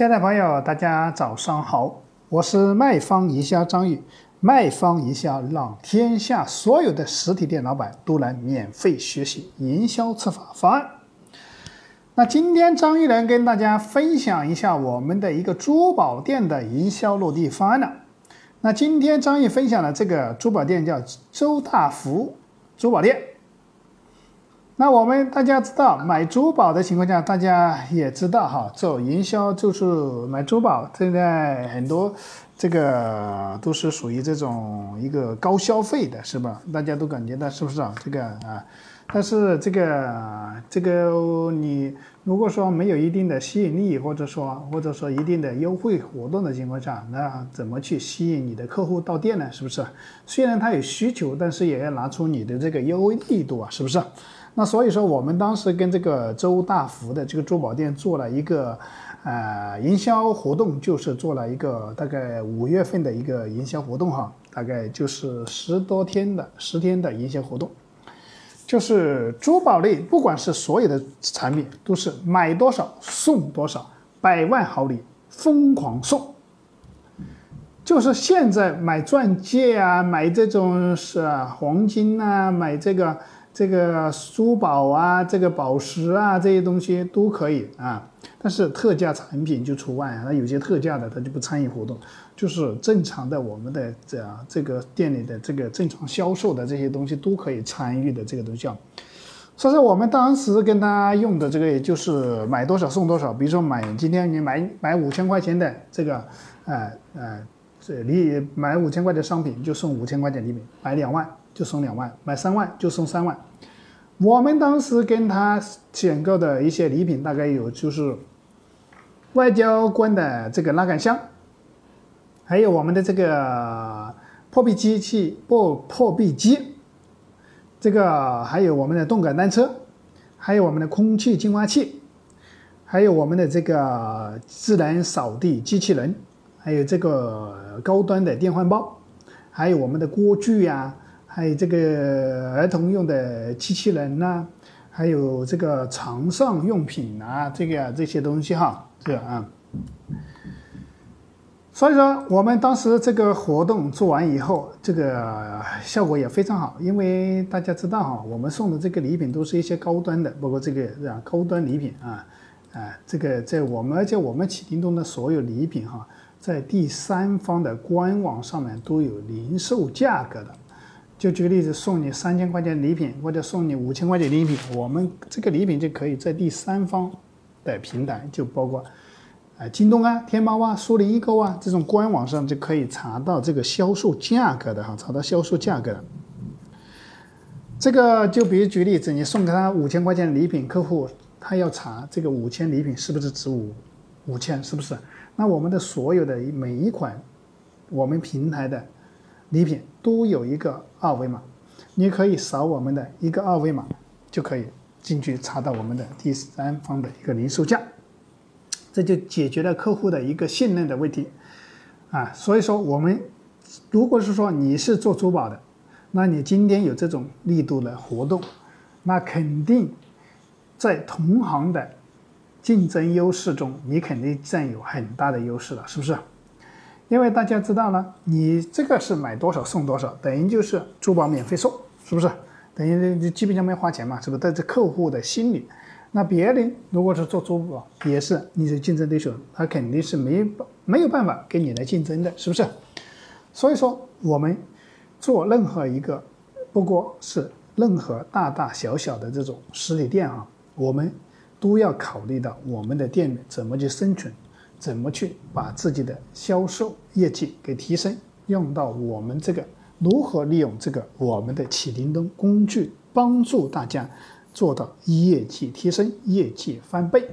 亲爱的朋友，大家早上好，我是卖方营销张宇。卖方营销让天下所有的实体店老板都来免费学习营销策划方案。那今天张玉来跟大家分享一下我们的一个珠宝店的营销落地方案了。那今天张玉分享的这个珠宝店叫周大福珠宝店。那我们大家知道，买珠宝的情况下，大家也知道哈，做营销就是买珠宝。现在很多这个都是属于这种一个高消费的，是吧？大家都感觉到是不是啊？这个啊，但是这个这个你如果说没有一定的吸引力，或者说或者说一定的优惠活动的情况下，那怎么去吸引你的客户到店呢？是不是？虽然他有需求，但是也要拿出你的这个优惠力度啊，是不是？那所以说，我们当时跟这个周大福的这个珠宝店做了一个，呃，营销活动，就是做了一个大概五月份的一个营销活动哈，大概就是十多天的十天的营销活动，就是珠宝类，不管是所有的产品，都是买多少送多少，百万好礼疯狂送，就是现在买钻戒啊，买这种是黄金啊，买这个。这个珠宝啊，这个宝石啊，这些东西都可以啊，但是特价产品就除外啊。那有些特价的，他就不参与活动，就是正常的我们的这样这个店里的这个正常销售的这些东西都可以参与的这个东西啊。所以说我们当时跟他用的这个，也就是买多少送多少。比如说买今天你买买五千块钱的这个，呃呃，这礼买五千块的商品就送五千块钱礼品，买两万就送两万，买三万就送三万。我们当时跟他选购的一些礼品，大概有就是外交官的这个拉杆箱，还有我们的这个破壁机器破破壁机，这个还有我们的动感单车，还有我们的空气净化器，还有我们的这个智能扫地机器人，还有这个高端的电饭煲，还有我们的锅具呀。还有这个儿童用的机器人呐，还有这个床上用品啊，这个这些东西哈，这个啊。所以说，我们当时这个活动做完以后，这个效果也非常好，因为大家知道哈，我们送的这个礼品都是一些高端的，包括这个啊高端礼品啊，啊，这个在我们而且我们启叮咚的所有礼品哈，在第三方的官网上面都有零售价格的。就举个例子，送你三千块钱礼品，或者送你五千块钱礼品，我们这个礼品就可以在第三方的平台，就包括啊京东啊、天猫啊、苏宁易购啊这种官网上就可以查到这个销售价格的哈，查到销售价格的。这个就比如举例子，你送给他五千块钱礼品，客户他要查这个五千礼品是不是值五五千，是不是？那我们的所有的每一款我们平台的。礼品都有一个二维码，你可以扫我们的一个二维码，就可以进去查到我们的第三方的一个零售价，这就解决了客户的一个信任的问题啊。所以说，我们如果是说你是做珠宝的，那你今天有这种力度的活动，那肯定在同行的竞争优势中，你肯定占有很大的优势了，是不是？因为大家知道呢，你这个是买多少送多少，等于就是珠宝免费送，是不是？等于你基本上没花钱嘛，是不是？在这客户的心里，那别人如果是做珠宝，也是你的竞争对手，他肯定是没没有办法跟你来竞争的，是不是？所以说，我们做任何一个，不过是任何大大小小的这种实体店啊，我们都要考虑到我们的店怎么去生存。怎么去把自己的销售业绩给提升？用到我们这个如何利用这个我们的启灵灯工具，帮助大家做到业绩提升、业绩翻倍。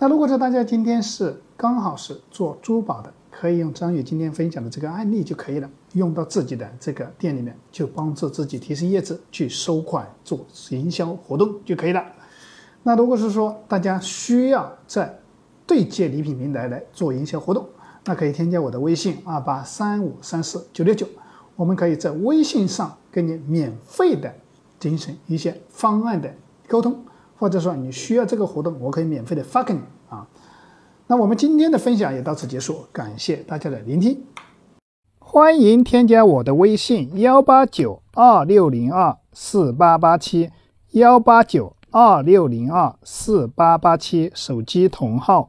那如果说大家今天是刚好是做珠宝的，可以用张宇今天分享的这个案例就可以了，用到自己的这个店里面，就帮助自己提升业绩，去收款做营销活动就可以了。那如果是说大家需要在对接礼品平台来做营销活动，那可以添加我的微信二八三五三四九六九，我们可以在微信上跟你免费的进行一些方案的沟通，或者说你需要这个活动，我可以免费的发给你啊。那我们今天的分享也到此结束，感谢大家的聆听。欢迎添加我的微信：幺八九二六零二四八八七，幺八九二六零二四八八七，手机同号。